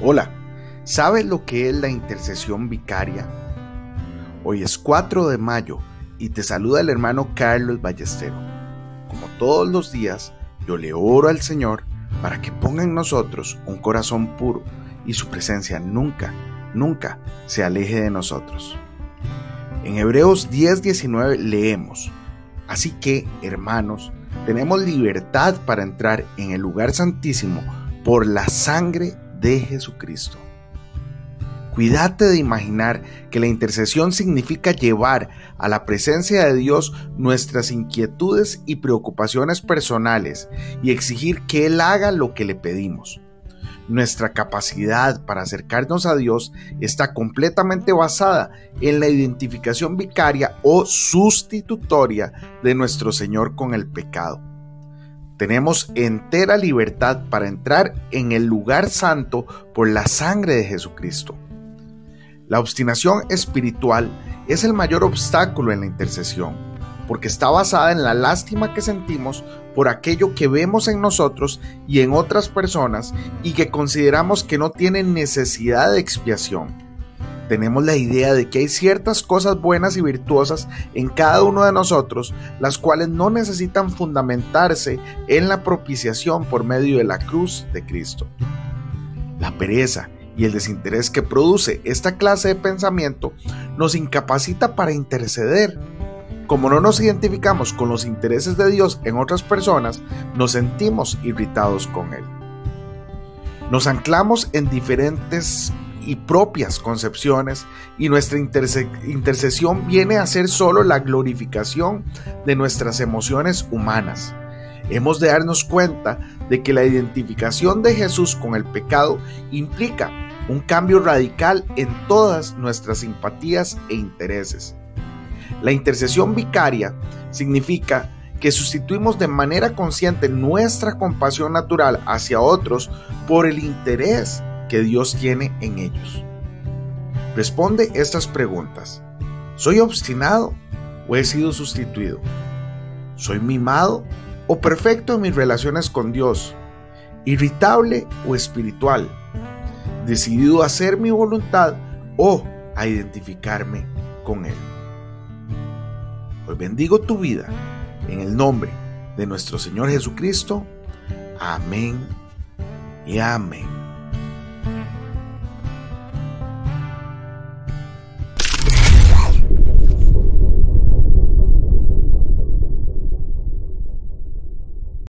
Hola, ¿sabes lo que es la intercesión vicaria? Hoy es 4 de mayo y te saluda el hermano Carlos Ballestero. Como todos los días, yo le oro al Señor para que ponga en nosotros un corazón puro y su presencia nunca, nunca se aleje de nosotros. En Hebreos 10:19 leemos, Así que, hermanos, tenemos libertad para entrar en el lugar santísimo por la sangre de Jesucristo. Cuídate de imaginar que la intercesión significa llevar a la presencia de Dios nuestras inquietudes y preocupaciones personales y exigir que Él haga lo que le pedimos. Nuestra capacidad para acercarnos a Dios está completamente basada en la identificación vicaria o sustitutoria de nuestro Señor con el pecado. Tenemos entera libertad para entrar en el lugar santo por la sangre de Jesucristo. La obstinación espiritual es el mayor obstáculo en la intercesión, porque está basada en la lástima que sentimos por aquello que vemos en nosotros y en otras personas y que consideramos que no tienen necesidad de expiación tenemos la idea de que hay ciertas cosas buenas y virtuosas en cada uno de nosotros, las cuales no necesitan fundamentarse en la propiciación por medio de la cruz de Cristo. La pereza y el desinterés que produce esta clase de pensamiento nos incapacita para interceder. Como no nos identificamos con los intereses de Dios en otras personas, nos sentimos irritados con Él. Nos anclamos en diferentes y propias concepciones y nuestra intercesión viene a ser solo la glorificación de nuestras emociones humanas. Hemos de darnos cuenta de que la identificación de Jesús con el pecado implica un cambio radical en todas nuestras simpatías e intereses. La intercesión vicaria significa que sustituimos de manera consciente nuestra compasión natural hacia otros por el interés que Dios tiene en ellos. Responde estas preguntas. ¿Soy obstinado o he sido sustituido? ¿Soy mimado o perfecto en mis relaciones con Dios? ¿Irritable o espiritual? ¿Decidido a hacer mi voluntad o a identificarme con Él? Hoy bendigo tu vida en el nombre de nuestro Señor Jesucristo. Amén y amén.